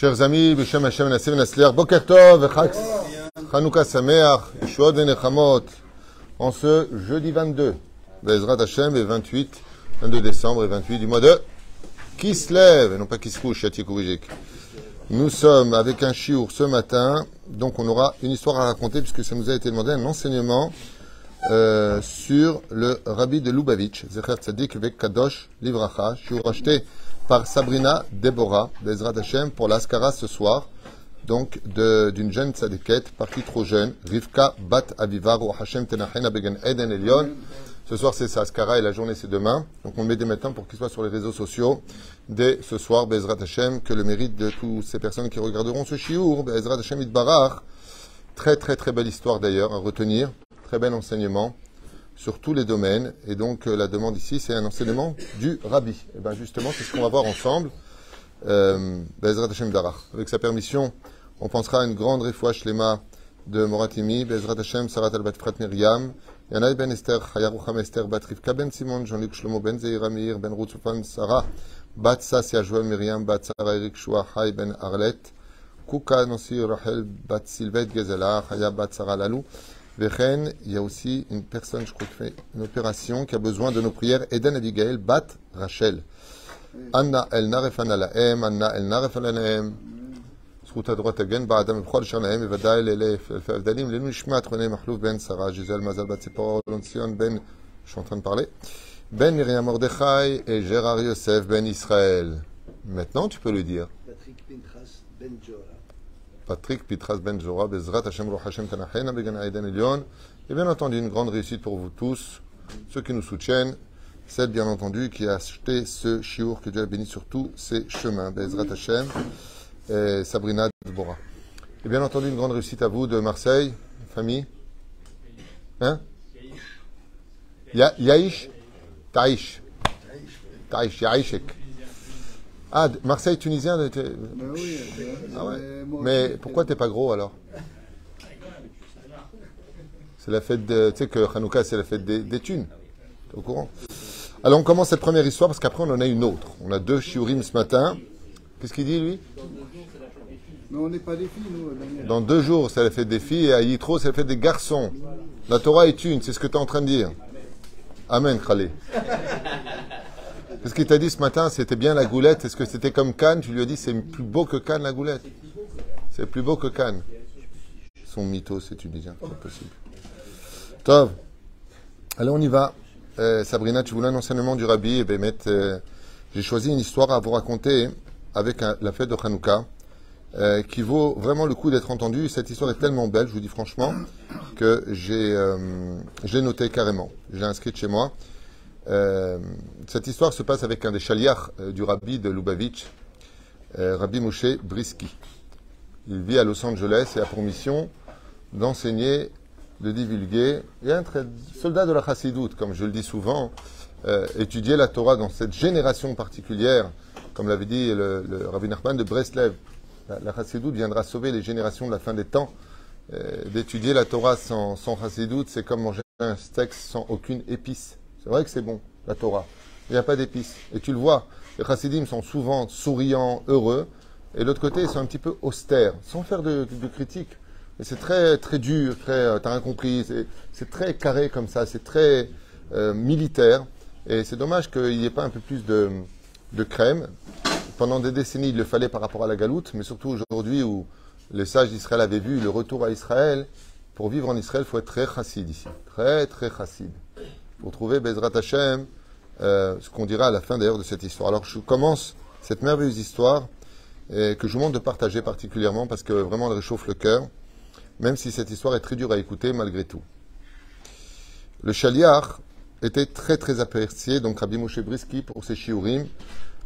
Chers amis, Beshem Hashem Nassim Nasler, Boker Tov, Chag Chanukah Sameach, Yeshuot Venechamot, en ce jeudi 22, Bezrat Hashem, et 28, 22 décembre et 28 du mois de Kislev, et non pas Kiskouch, Yatikouvijik. Nous sommes avec un chiour ce matin, donc on aura une histoire à raconter puisque ça nous a été demandé un enseignement euh, sur le rabbi de Lubavitch, Zecher Tzadik Vek Kadosh Livracha, chiour acheté par Sabrina Deborah, Bezrat Hashem, pour l'Askara ce soir, donc d'une jeune tzadiket, partie trop jeune, Rivka Bat Avivar ou Hashem Tenachena Begen Eden Elion. Ce soir c'est sa Askara et la journée c'est demain. Donc on le met dès maintenant pour qu'il soit sur les réseaux sociaux. Dès ce soir, Bezrat Hashem, que le mérite de toutes ces personnes qui regarderont ce shiur, Bezrat Hashem Itbarach. Très très très belle histoire d'ailleurs à retenir, très bel enseignement sur tous les domaines. Et donc euh, la demande ici, c'est un enseignement du Rabbi. Et bien justement, c'est ce qu'on va voir ensemble. Euh. Avec sa permission, on pensera à une grande refoua shlema de Moratimi, Bezrat Hashem, Sarat al Frat Miriam, Yanaï ben Esther, Chaya Rucham Esther, Bat Rivka ben Simon, Jean-Luc Shlomo ben Zeira Meir, ben Ruth Sufan Sarah, Bat Sassia Joël Miriam, Bat Sarah Eric Shua, Hay ben Arlet, Kuka Nancy Rachel, Bat Sylvette Gezela, Chaya Bat Sarah Lalou. Vechen, il y a aussi une personne, je crois, qui fait une opération, qui a besoin de nos prières, Eden Abigail, Bat Rachel. Anna El Narefan Alaem, Anna El Narefan Alaem. זכות הדורות תגן בעדם ובכל אשר להם, בוודאי לאלף אלפי הבדלים. לעילוי נשמת רונן מחלוף בן שרה, ג'יזל מזל בת ציפור, אלון ציון בן, je suis en train de parler, ben Myriam Mordechai et Gérard Yosef ben Israël. Maintenant, tu peux le dire. Patrick Pinchas Ben Jora. Patrick Pitras Ben Zora, Bezrat Hashem Roch Hashem Tanachena Began Aiden Elion. Et bien entendu, une grande réussite pour vous tous, ceux qui nous soutiennent, celle bien entendu qui a acheté ce chiour, que Dieu a béni sur tous ses chemins, Bezrat Hashem, et Sabrina Dbora. Et bien entendu, une grande réussite à vous de Marseille, famille. Hein? Ya- Yaïch? Taïch. Taïch, Yaïchek. Ah, Marseille tunisien, oui, ah ouais. Mais pourquoi t'es pas gros alors? C'est la fête de. Tu sais que Hanouka, c'est la fête des, des thunes. T'es au courant? Alors on commence cette première histoire parce qu'après on en a une autre. On a deux shiurim ce matin. Qu'est-ce qu'il dit lui? Mais on n'est pas des filles, nous, Daniel. Dans deux jours, c'est la fête des filles et à Yitro, c'est la fête des garçons. La Torah est une, c'est ce que tu es en train de dire. Amen, Khalé. Qu'est-ce qu'il t'a dit ce matin C'était bien la goulette. Est-ce que c'était comme Cannes? Tu lui as dit c'est plus beau que Cannes la goulette. C'est plus beau que Cannes. Son mytho, c'est tunisien, c'est pas possible. Tov. Allez, on y va. Euh, Sabrina, tu voulais un enseignement du Rabbi? Eh Met, euh, j'ai choisi une histoire à vous raconter avec la fête de Hanouka euh, qui vaut vraiment le coup d'être entendue. Cette histoire est tellement belle, je vous dis franchement, que j'ai, notée carrément. Je l'ai inscrite chez moi. Euh, cette histoire se passe avec un des chaliards euh, du rabbi de Lubavitch, euh, Rabbi Moshe Brisky. Il vit à Los Angeles et a pour mission d'enseigner, de divulguer, et un très- soldat de la chassidoute, comme je le dis souvent, étudier la Torah dans cette génération particulière, comme l'avait dit le, le Rabbi Nachman de Breslev. La, la chassidoute viendra sauver les générations de la fin des temps. D'étudier la Torah sans, sans chassidoute, c'est comme manger un steak sans aucune épice. C'est vrai que c'est bon, la Torah. Il n'y a pas d'épices. Et tu le vois, les chassidim sont souvent souriants, heureux, et de l'autre côté, ils sont un petit peu austères, sans faire de, de, de critique. Mais c'est très, très dur, très, euh, t'as rien compris, c'est, très carré comme ça, c'est très euh, militaire. Et c'est dommage qu'il n'y ait pas un peu plus de crème. Pendant des décennies, il le fallait par rapport à la galoute, mais surtout aujourd'hui où les sages d'Israël avaient vu le retour à Israël. Pour vivre en Israël, il faut être très chassid ici. Très, très chassid. Pour trouver Bezrat Hashem, euh, ce qu'on dira à la fin d'ailleurs de cette histoire. Alors je commence cette merveilleuse histoire et que je vous demande de partager particulièrement parce que vraiment elle réchauffe le cœur, même si cette histoire est très dure à écouter malgré tout. Le chaliar était très très apprécié, donc Rabbi Moshe Brisky pour ses shiurim,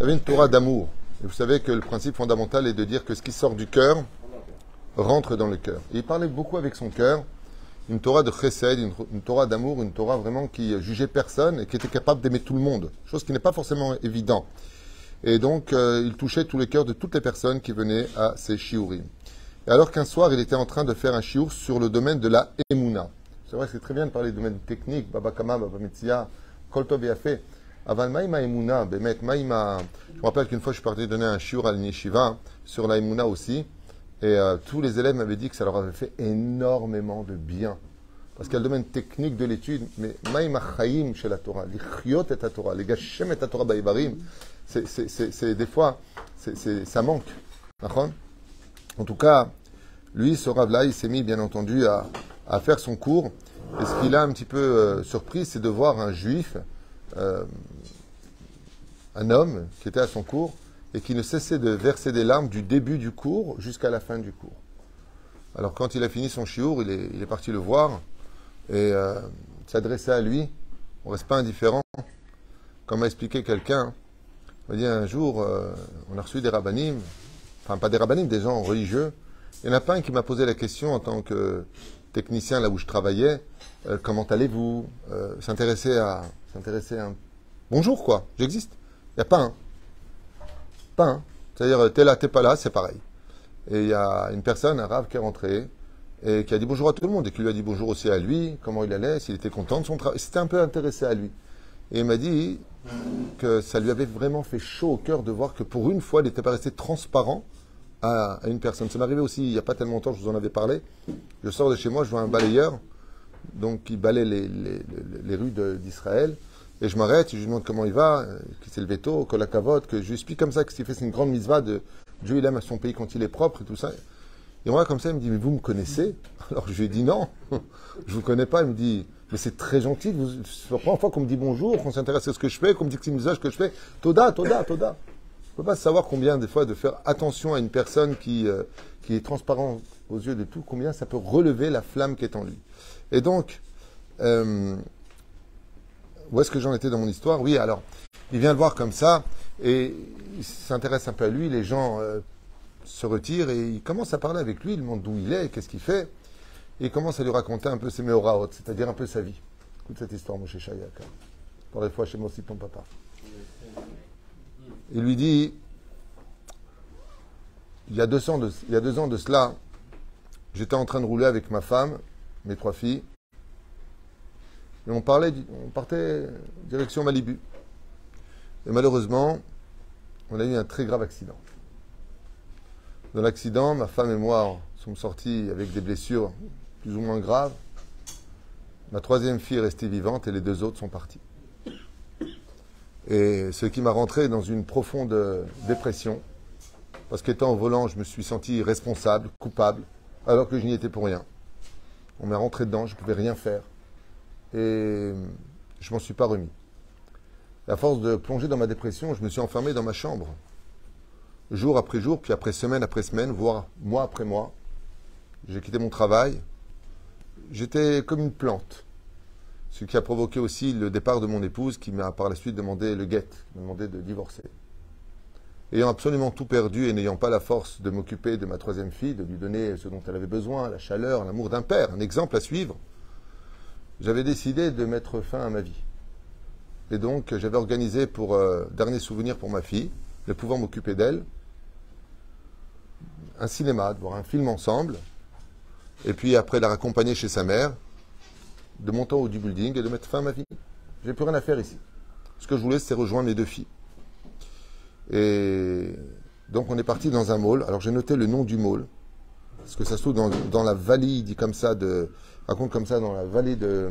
avait une Torah d'amour. Vous savez que le principe fondamental est de dire que ce qui sort du cœur rentre dans le cœur. Et il parlait beaucoup avec son cœur, une Torah de chesed, une, Torah d'amour, une Torah vraiment qui jugeait personne et qui était capable d'aimer tout le monde, chose qui n'est pas forcément évident. Et donc, euh, il touchait tous les cœurs de toutes les personnes qui venaient à ces shiurim. Et alors qu'un soir, il était en train de faire un shiur sur le domaine de la emuna. C'est vrai que c'est très bien de parler du domaine technique, Baba Kama, Baba Metzia, Koltov Afé. Aval Maïma Emouna, Bemet Maïma. Je me rappelle qu'une fois, je suis parti donner un shiur à l'Yeshiva sur la Emouna aussi. Et euh, tous les élèves m'avaient dit que ça leur avait fait énormément de bien. Parce qu'il y a le domaine technique de l'étude, mais Maïma chez la Torah, et la Torah, les Gashem et la Torah Baïbarim, c'est- des fois, ça manque. En tout cas, lui, ce Rav-là, il s'est mis, bien entendu, à, faire son cours. Et ce qui l'a un petit peu euh, surpris, c'est de voir un juif, euh, un homme qui était à son cours et qui ne cessait de verser des larmes du début du cours jusqu'à la fin du cours. Alors quand il a fini son chiour, il est, parti le voir et euh, s'adresser à lui. On reste pas indifférent. Comme m'a expliqué quelqu'un, m'a dit un jour, euh, on a reçu des rabbinim, enfin pas des rabbinim, des gens religieux. Il y en a pas un qui m'a posé la question en tant que technicien là où je travaillais, euh, comment allez-vous S'intéresser à, s'intéresser à un bonjour quoi, j'existe. Il n'y a pas un. C'est-à-dire, t'es là, t'es pas là, c'est pareil. Et il y a une personne, un rave, qui est rentré et qui a dit bonjour à tout le monde et qui lui a dit bonjour aussi à lui, comment il allait, s'il était content de son travail. C'était un peu intéressé à lui. Et il m'a dit que ça lui avait vraiment fait chaud au cœur de voir que pour une fois, il n'était pas resté transparent à, une personne. Ça m'est arrivé aussi il n'y a pas tellement longtemps, je vous en avais parlé. Je sors de chez moi, je vois un balayeur, donc qui balaye les, les- les- rues d'Israël. Et je m'arrête, je lui demande comment il va, euh, qui c'est le veto, que la cavote, que je lui explique comme ça que ce qu'il fait, c'est une grande misva de Dieu, il aime à son pays quand il est propre et tout ça. Et moi, comme ça, il me dit, mais vous me connaissez? Alors je lui ai dit non, je vous connais pas. Il me dit, mais c'est très gentil, c'est la première fois qu'on me dit bonjour, qu'on s'intéresse à ce que je fais, qu'on me dit que c'est une misva que je fais. Toda, toda, toda. Je ne peux pas savoir combien, des fois, de faire attention à une personne qui, euh, qui est transparente aux yeux de tout, combien ça peut relever la flamme qui est en lui. Et donc, euh, où est-ce que j'en étais dans mon histoire? Oui, alors, il vient le voir comme ça, et il s'intéresse un peu à lui, les gens euh, se retirent, et il commence à parler avec lui, il demande d'où il est, qu'est-ce qu'il fait, et il commence à lui raconter un peu ses méoraot, c'est-à-dire un peu sa vie. Écoute cette histoire, mon Chayak. Pour les fois chez moi aussi, ton papa. Il lui dit, il y, a 200 de, il y a deux ans de cela, j'étais en train de rouler avec ma femme, mes trois filles, et on, parlait, on partait direction Malibu. Et malheureusement, on a eu un très grave accident. Dans l'accident, ma femme et moi sommes sortis avec des blessures plus ou moins graves. Ma troisième fille est restée vivante et les deux autres sont partis. Et ce qui m'a rentré dans une profonde dépression, parce qu'étant au volant, je me suis senti responsable, coupable, alors que je n'y étais pour rien. On m'est rentré dedans, je ne pouvais rien faire. Et je m'en suis pas remis. À force de plonger dans ma dépression, je me suis enfermé dans ma chambre. Jour après jour, puis après semaine après semaine, voire mois après mois. J'ai quitté mon travail. J'étais comme une plante. Ce qui a provoqué aussi le départ de mon épouse qui m'a par la suite demandé le guet, m'a demandé de divorcer. Ayant absolument tout perdu et n'ayant pas la force de m'occuper de ma troisième fille, de lui donner ce dont elle avait besoin, la chaleur, l'amour d'un père, un exemple à suivre, j'avais décidé de mettre fin à ma vie. Et donc j'avais organisé pour euh, dernier souvenir pour ma fille, de pouvoir m'occuper d'elle, un cinéma, de voir un film ensemble, et puis après la raccompagner chez sa mère, de monter au du building et de mettre fin à ma vie. J'ai plus rien à faire ici. Ce que je voulais, c'est rejoindre mes deux filles. Et donc on est parti dans un mall. Alors j'ai noté le nom du mall, parce que ça se trouve dans, la vallée, dit comme ça, de, raconte comme ça, dans la vallée de,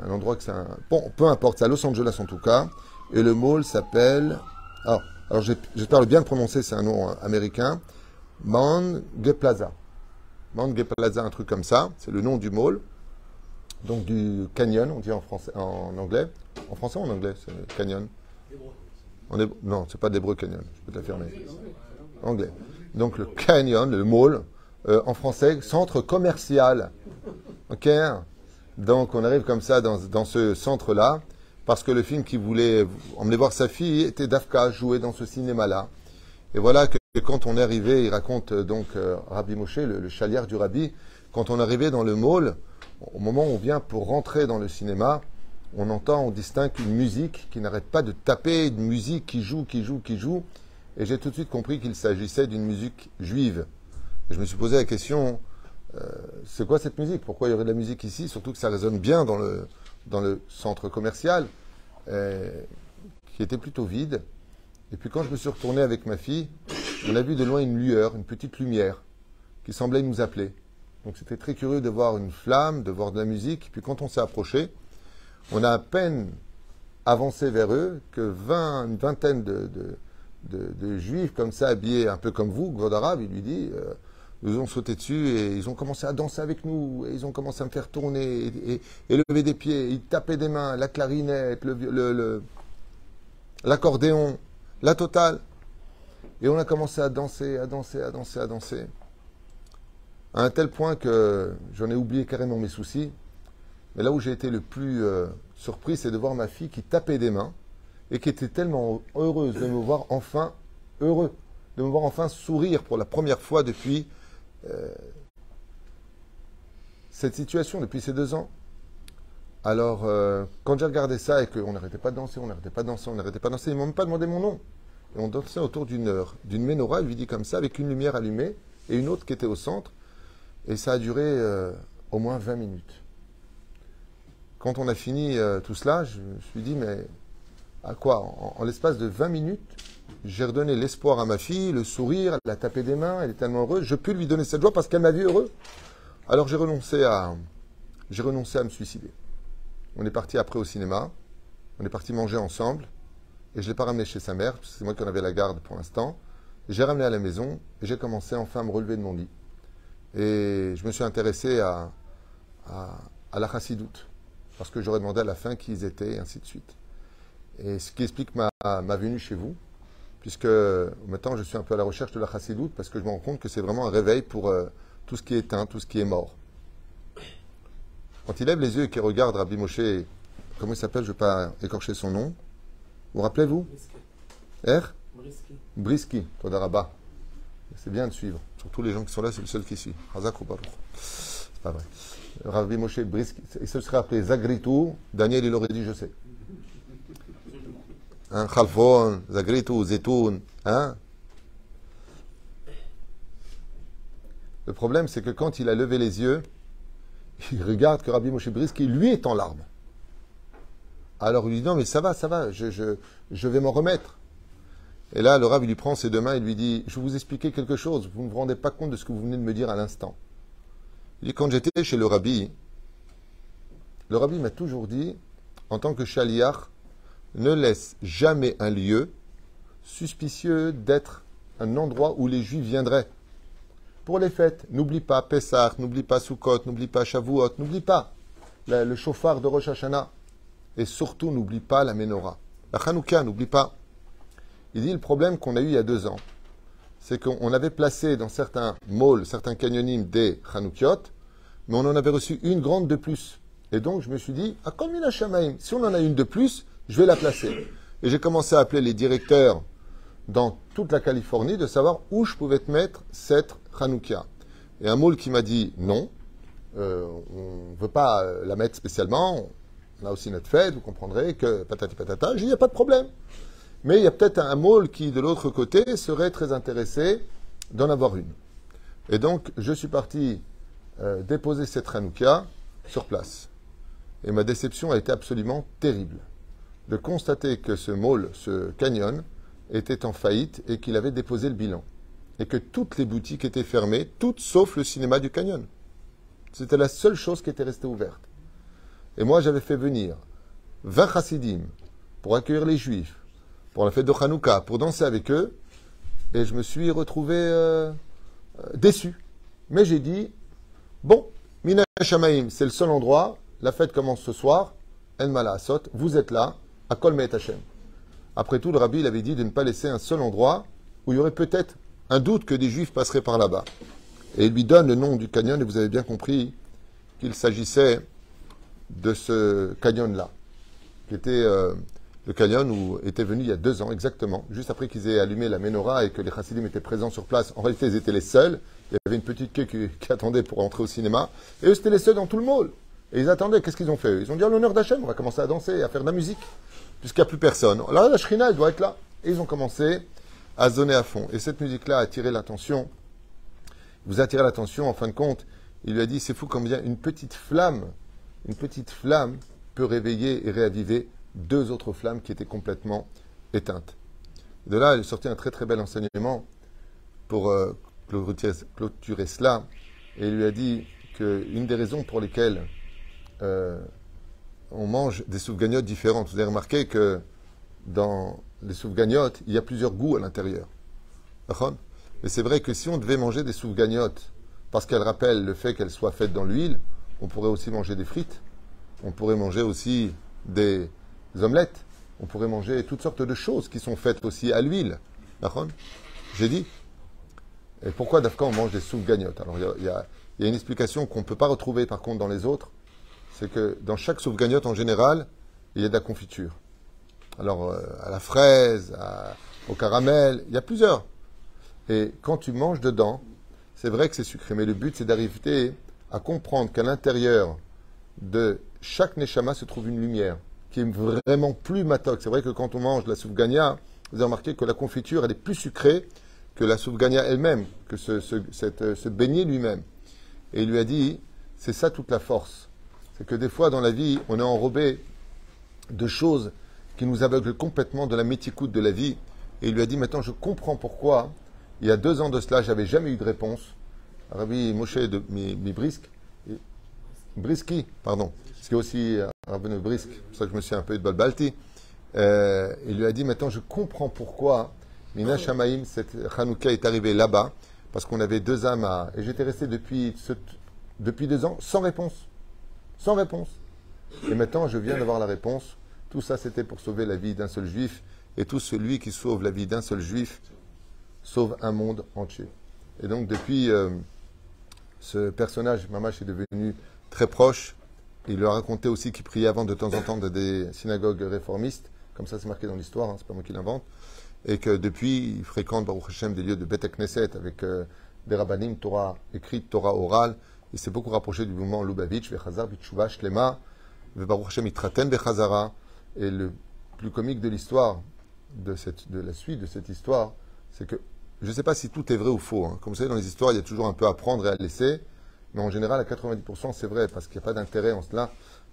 un endroit que c'est un, bon, peu importe, c'est à Los Angeles en tout cas. Et le mall s'appelle, ah, alors j'ai- j'espère bien le prononcer, c'est un nom euh, américain, Gay Plaza. Gay Plaza, un truc comme ça, c'est le nom du mall. Donc du canyon, on dit en français, en anglais. En français ou en anglais, c'est canyon? En hébreu- non, c'est pas d'hébreu canyon, je peux t'affirmer. Anglais. Donc le canyon, le mall, euh, en français, centre commercial. Ok Donc on arrive comme ça dans, dans ce centre-là, parce que le film qui voulait emmener voir sa fille était Dafka, joué dans ce cinéma-là. Et voilà que quand on est arrivé, il raconte euh, donc euh, Rabbi Moshe, le, le chaliard du Rabbi, quand on est arrivé dans le mall, au moment où on vient pour rentrer dans le cinéma, on entend, on distingue une musique qui n'arrête pas de taper, une musique qui joue, qui joue, qui joue. Et j'ai tout de suite compris qu'il s'agissait d'une musique juive. Et je me suis posé la question, c'est quoi cette musique? Pourquoi il y aurait de la musique ici? Surtout que ça résonne bien dans le, dans le centre commercial. Euh, qui était plutôt vide. Et puis quand je me suis retourné avec ma fille, on a vu de loin une lueur, une petite lumière, qui semblait nous appeler. Donc c'était très curieux de voir une flamme, de voir de la musique. Puis quand on s'est approché, on a à peine avancé vers eux que 20, une vingtaine de, de, juifs comme ça, habillés un peu comme vous, God arabe, il lui dit, euh, nous ont sauté dessus et ils ont commencé à danser avec nous, et ils ont commencé à me faire tourner et, lever des pieds, ils tapaient des mains, la clarinette, l'accordéon, la totale. Et on a commencé à danser, à danser, à danser, à danser. À un tel point que j'en ai oublié carrément mes soucis. Mais là où j'ai été le plus euh, surpris, c'est de voir ma fille qui tapait des mains et qui était tellement heureuse de me voir enfin heureux, de me voir enfin sourire pour la première fois depuis euh, cette situation, depuis ces deux ans. Alors, euh, quand j'ai regardé ça et qu'on n'arrêtait pas de danser, on n'arrêtait pas de danser, on n'arrêtait pas de danser, ils m'ont même pas demandé mon nom. Et on dansait autour d'une heure, d'une menorah, lui dit comme ça, avec une lumière allumée et une autre qui était au centre. Et ça a duré au moins 20 minutes. Quand on a fini euh, tout cela, je me suis dit, mais à quoi? En, l'espace de 20 minutes, j'ai redonné l'espoir à ma fille, le sourire, elle a tapé des mains, elle est tellement heureuse. Je peux lui donner cette joie parce qu'elle m'a vu heureux. Alors j'ai renoncé à, j'ai renoncé à me suicider. On est parti après au cinéma, on est parti manger ensemble, et je ne l'ai pas ramené chez sa mère, parce que c'est moi qui en avais la garde pour l'instant. J'ai ramené à la maison, et j'ai commencé enfin à me relever de mon lit. Et je me suis intéressé à, à, à la chassidoute parce que j'aurais demandé à la fin qui ils étaient, et ainsi de suite. Et ce qui explique ma, ma venue chez vous, puisque maintenant je suis un peu à la recherche de la chassidoute, parce que je me rends compte que c'est vraiment un réveil pour euh, tout ce qui est éteint, tout ce qui est mort. Quand il lève les yeux et qu'il regarde Rabbi Moshe, comment il s'appelle, je ne vais pas écorcher son nom, vous rappelez-vous R? Briski. Briski, Todaraba. C'est bien de suivre. Surtout les gens qui sont là, c'est le seul qui suit. Hazak ou C'est pas vrai. Rabbi Moshe Briski, il se serait appelé Zagritou, Daniel il aurait dit je sais. Hein, hein Le problème, c'est que quand il a levé les yeux, il regarde que Rabbi Moshe Briski, lui, est en larmes. Alors il lui dit non, mais ça va, ça va, je vais m'en remettre. Et là, le Rabbi lui prend ses deux mains et lui dit Je vais vous expliquer quelque chose, vous ne vous rendez pas compte de ce que vous venez de me dire à l'instant. Il dit, quand j'étais chez le rabbi, le rabbi m'a toujours dit, en tant que chaliar, ne laisse jamais un lieu suspicieux d'être un endroit où les juifs viendraient. Pour les fêtes, n'oublie pas Pessah, n'oublie pas Sukkot, n'oublie pas Shavuot, n'oublie pas le, chauffard de Rosh Hashanah. Et surtout, n'oublie pas la menorah. La Hanouka, n'oublie pas. Il dit le problème qu'on a eu il y a deux ans, c'est qu'on avait placé dans certains malls, certains canyonimes des Hanoukiot, mais on en avait reçu une grande de plus. Et donc je me suis dit, ah, comme une Shamaim, si on en a une de plus, je vais la placer. Et j'ai commencé à appeler les directeurs dans toute la Californie de savoir où je pouvais mettre cette Hanoukia. Et un moule qui m'a dit non, euh, on ne veut pas euh, la mettre spécialement, on a aussi notre fête, vous comprendrez que patati patata, j'ai dit, il n'y a pas de problème. Mais il y a peut-être un môle qui, de l'autre côté, serait très intéressé d'en avoir une. Et donc, je suis parti euh, déposer cette Hanouka sur place. Et ma déception a été absolument terrible. De constater que ce môle, ce canyon, était en faillite et qu'il avait déposé le bilan. Et que toutes les boutiques étaient fermées, toutes sauf le cinéma du canyon. C'était la seule chose qui était restée ouverte. Et moi, j'avais fait venir 20 chassidim pour accueillir les juifs, pour la fête de Hanouka, pour danser avec eux, et je me suis retrouvé euh, euh, déçu. Mais j'ai dit, bon, Mina Shamaim, c'est le seul endroit, la fête commence ce soir, En Asot, vous êtes là, à Kol Hashem. Après tout, le rabbi avait dit de ne pas laisser un seul endroit où il y aurait peut-être un doute que des juifs passeraient par là-bas. Et il lui donne le nom du canyon, et vous avez bien compris qu'il s'agissait de ce canyon-là, qui était euh, le canyon où était venu il y a deux ans exactement, juste après qu'ils aient allumé la menorah et que les chassidim étaient présents sur place. En réalité, ils étaient les seuls. Il y avait une petite queue qui, attendait pour entrer au cinéma. Et eux, c'était les seuls dans tout le mall. Et ils attendaient. Qu'est-ce qu'ils ont fait? Ils ont dit à l'honneur d'Hachem, on va commencer à danser, à faire de la musique, puisqu'il n'y a plus personne. Alors la shrina, elle doit être là. Et ils ont commencé à zoner à fond. Et cette musique-là a attiré l'attention. Vous attirez l'attention, en fin de compte. Il lui a dit, c'est fou combien une petite flamme, une petite flamme peut réveiller et réaviver deux autres flammes qui étaient complètement éteinte. De là, il est sorti un très très bel enseignement pour euh, clôturer cela. Et il lui a dit qu'une des raisons pour lesquelles euh, on mange des soufgagnottes différentes, vous avez remarqué que dans les soufgagnottes, il y a plusieurs goûts à l'intérieur. Mais c'est vrai que si on devait manger des soufgagnottes parce qu'elles rappellent le fait qu'elles soient faites dans l'huile, on pourrait aussi manger des frites, on pourrait manger aussi des omelettes, on pourrait manger toutes sortes de choses qui sont faites aussi à l'huile. J'ai dit? Et pourquoi d'Afka on mange des soufgagnottes Alors il y, a une explication qu'on ne peut pas retrouver par contre dans les autres, c'est que dans chaque soufgagnotte en général, il y a de la confiture. Alors euh, à la fraise, au caramel, il y a plusieurs. Et quand tu manges dedans, c'est vrai que c'est sucré, mais le but c'est d'arriver à comprendre qu'à l'intérieur de chaque neshama se trouve une lumière qui est vraiment plus matok. C'est vrai que quand on mange la soufgania, vous avez remarqué que la confiture elle est plus sucrée que la soufgania elle-même, que ce, cette, ce beignet lui-même. Et il lui a dit, c'est ça toute la force. C'est que des fois dans la vie, on est enrobé de choses qui nous aveuglent complètement de la méticoute de la vie. Et il lui a dit, maintenant je comprends pourquoi il y a deux ans de cela, j'avais jamais eu de réponse. Rabbi Moshe de Mibrisk, Briski, pardon, ce qui est aussi euh, Rabbi Brisk, c'est pour ça que je me suis un peu de balbalti. Euh, il lui a dit maintenant je comprends pourquoi Mina Shamaim, cette Hanouka est arrivée là-bas, parce qu'on avait deux âmes à. Et j'étais resté depuis, depuis deux ans sans réponse. Sans réponse. Et maintenant je viens d'avoir la réponse. Tout ça c'était pour sauver la vie d'un seul juif. Et tout celui qui sauve la vie d'un seul juif sauve un monde entier. Et donc depuis, euh, ce personnage, Mamash, est devenu très proche. Il leur racontait aussi qu'il priait avant de temps en temps dans des synagogues réformistes, comme ça c'est marqué dans l'histoire, hein, c'est pas moi qui l'invente, et que depuis, il fréquente Baruch Hashem des lieux de Bet Knesset avec euh, des rabbanim, Torah écrite, Torah orale. Il s'est beaucoup rapproché du mouvement Lubavitch, Vechazar, Bitshuva, Shlema, Baruch Hashem, Itraten, Bechazara. Et le plus comique de l'histoire, de, de la suite de cette histoire, c'est que je ne sais pas si tout est vrai ou faux. Hein. Comme vous savez, dans les histoires, il y a toujours un peu à prendre et à laisser. Mais en général, à 90%, c'est vrai, parce qu'il n'y a pas d'intérêt en cela.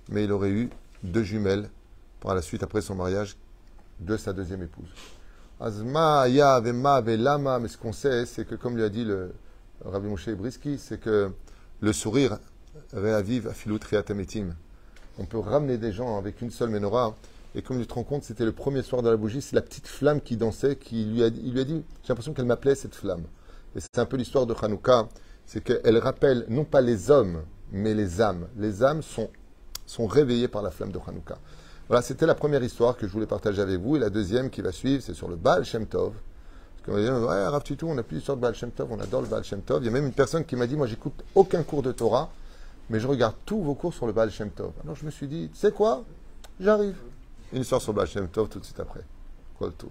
Mais il aurait eu deux jumelles par la suite, après son mariage, de sa deuxième épouse. Azma, Ya, Vema, Velama. Mais ce qu'on sait, c'est que, comme lui a dit le Rabbi Moshe Briski, c'est que le sourire réavive Afilut Triatametim. On peut ramener des gens avec une seule menorah et comme tu te rends compte, c'était le premier soir de la bougie, c'est la petite flamme qui dansait, qui lui a, il lui a dit, j'ai l'impression qu'elle m'appelait cette flamme. Et c'est un peu l'histoire de Hanouka, c'est qu'elle rappelle non pas les hommes, mais les âmes. Les âmes sont, sont réveillées par la flamme de Hanouka. Voilà, c'était la première histoire que je voulais partager avec vous. Et la deuxième qui va suivre, c'est sur le Baal Shem Tov. Va dire, ouais, Rav Tutu, on a plus d'histoire de Baal Tov, on adore le Baal Tov. Il y a même une personne qui m'a dit, moi, j'écoute aucun cours de Torah, mais je regarde tous vos cours sur le Baal Shem Tov. Alors je me suis dit, tu sais quoi? J'arrive. Une histoire sur Baal Tov tout de suite après. Quoi le tout